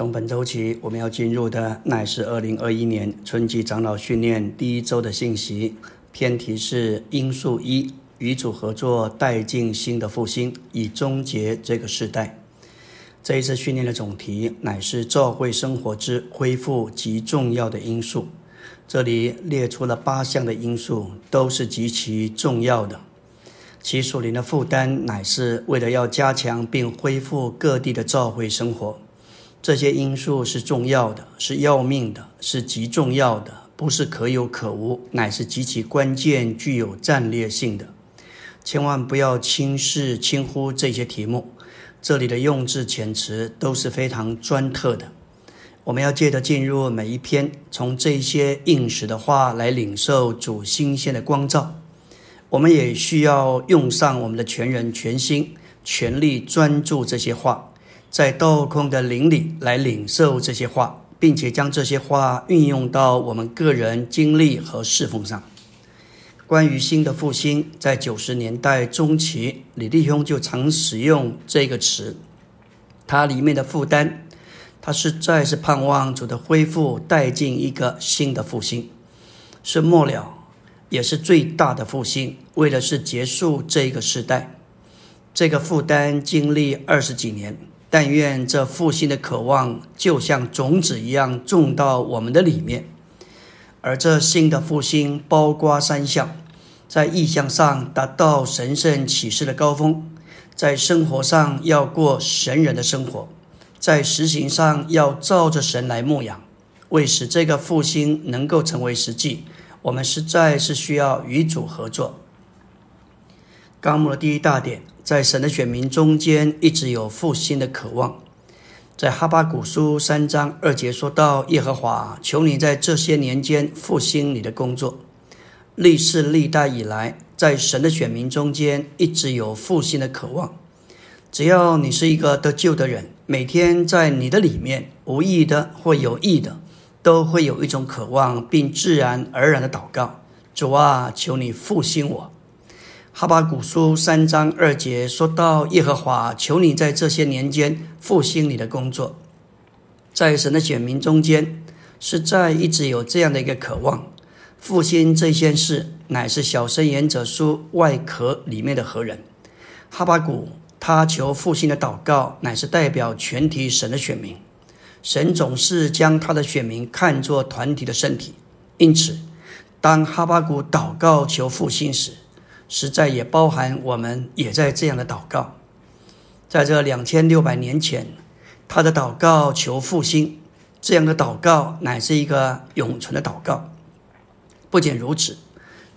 从本周起，我们要进入的乃是二零二一年春季长老训练第一周的信息。偏题是因素一：与主合作，带进新的复兴，以终结这个时代。这一次训练的总题乃是教会生活之恢复极重要的因素。这里列出了八项的因素，都是极其重要的。其属灵的负担乃是为了要加强并恢复各地的教会生活。这些因素是重要的，是要命的，是极重要的，不是可有可无，乃是极其关键、具有战略性的。千万不要轻视、轻忽这些题目。这里的用字遣词都是非常专特的。我们要借着进入每一篇，从这些应时的话来领受主新鲜的光照。我们也需要用上我们的全人、全心、全力，专注这些话。在倒空的灵里来领受这些话，并且将这些话运用到我们个人经历和侍奉上。关于新的复兴，在九十年代中期，李弟兄就常使用这个词。它里面的负担，他实在是盼望主的恢复带进一个新的复兴，是末了，也是最大的复兴，为的是结束这个时代。这个负担经历二十几年。但愿这复兴的渴望就像种子一样种到我们的里面，而这新的复兴包括三项：在意向上达到神圣启示的高峰，在生活上要过神人的生活，在实行上要照着神来牧养。为使这个复兴能够成为实际，我们实在是需要与主合作。纲目的第一大点。在神的选民中间，一直有复兴的渴望。在哈巴古书三章二节说到：“耶和华，求你在这些年间复兴你的工作。”历世历代以来，在神的选民中间，一直有复兴的渴望。只要你是一个得救的人，每天在你的里面，无意的或有意的，都会有一种渴望，并自然而然的祷告：“主啊，求你复兴我。”哈巴古书三章二节说到：“耶和华，求你在这些年间复兴你的工作。”在神的选民中间，实在一直有这样的一个渴望。复兴这件事，乃是小生言者书外壳里面的何人？哈巴古他求复兴的祷告，乃是代表全体神的选民。神总是将他的选民看作团体的身体，因此，当哈巴古祷告求复兴时，实在也包含我们也在这样的祷告，在这两千六百年前，他的祷告求复兴，这样的祷告乃是一个永存的祷告。不仅如此，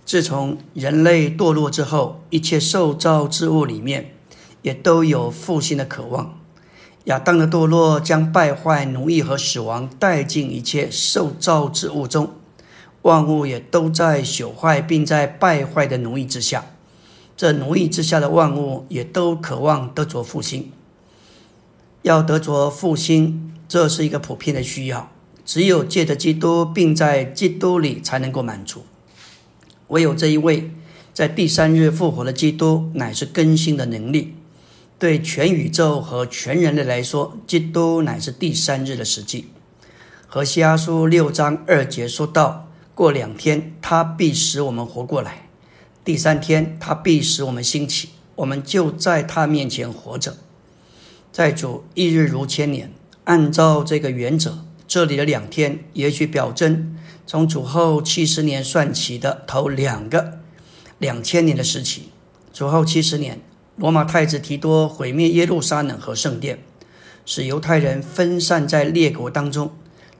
自从人类堕落之后，一切受造之物里面也都有复兴的渴望。亚当的堕落将败坏、奴役和死亡带进一切受造之物中。万物也都在朽坏，并在败坏的奴役之下。这奴役之下的万物也都渴望得着复兴。要得着复兴，这是一个普遍的需要。只有借着基督，并在基督里，才能够满足。唯有这一位在第三日复活的基督，乃是更新的能力。对全宇宙和全人类来说，基督乃是第三日的实际。和西阿书六章二节说道。过两天，他必使我们活过来；第三天，他必使我们兴起。我们就在他面前活着。在主一日如千年，按照这个原则，这里的两天也许表征从主后七十年算起的头两个两千年的时期。主后七十年，罗马太子提多毁灭耶路撒冷和圣殿，使犹太人分散在列国当中。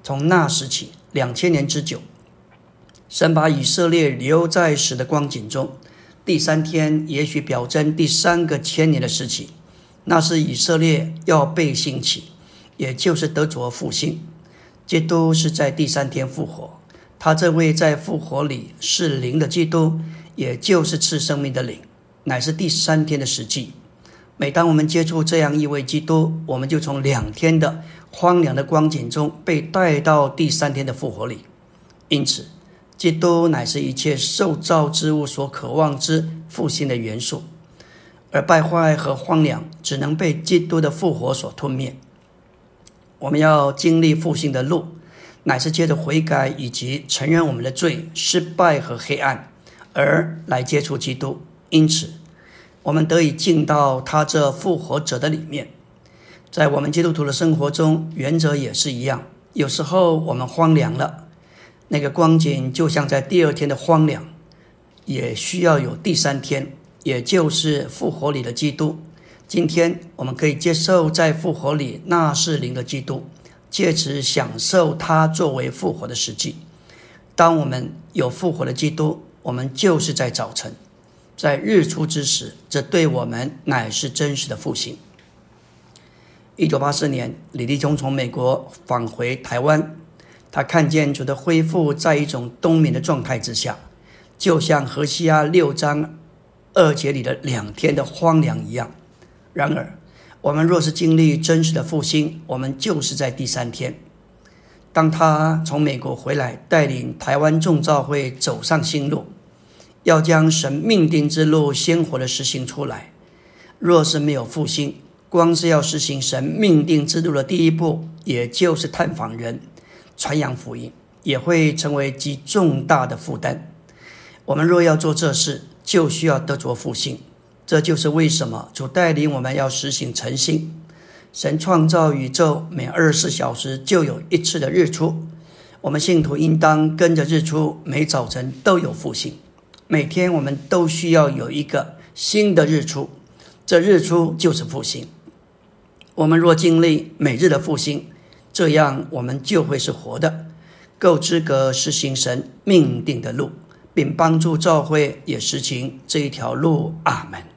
从那时起，两千年之久。神把以色列留在死的光景中，第三天也许表征第三个千年的时期，那是以色列要被兴起，也就是得着复兴。基督是在第三天复活，他这位在复活里是灵的基督，也就是赐生命的灵，乃是第三天的实际。每当我们接触这样一位基督，我们就从两天的荒凉的光景中被带到第三天的复活里，因此。基督乃是一切受造之物所渴望之复兴的元素，而败坏和荒凉只能被基督的复活所吞灭。我们要经历复兴的路，乃是借着悔改以及承认我们的罪、失败和黑暗，而来接触基督。因此，我们得以进到他这复活者的里面。在我们基督徒的生活中，原则也是一样。有时候我们荒凉了，那个光景就像在第二天的荒凉，也需要有第三天，也就是复活里的基督。今天我们可以接受在复活里那是灵的基督，借此享受他作为复活的实际。当我们有复活的基督，我们就是在早晨，在日出之时，这对我们乃是真实的复兴。一九八四年，李立忠从美国返回台湾，他看见主的恢复在一种冬眠的状态之下，就像何西阿六章二节里的两天的荒凉一样。然而，我们若是经历真实的复兴，我们就是在第三天。当他从美国回来，带领台湾众召会走上新路，要将神命定之路鲜活的实行出来。若是没有复兴，光是要实行神命定之路的第一步，也就是探访人、传扬福音，也会成为极重大的负担。我们若要做这事，就需要得着复兴。这就是为什么主带领我们要实行诚信。神创造宇宙，每二十四小时就有一次的日出。我们信徒应当跟着日出，每早晨都有复兴。每天我们都需要有一个新的日出，这日出就是复兴。我们若经历每日的复兴，这样我们就会是活的，够资格实行神命定的路，并帮助教会也实行这一条路。阿门。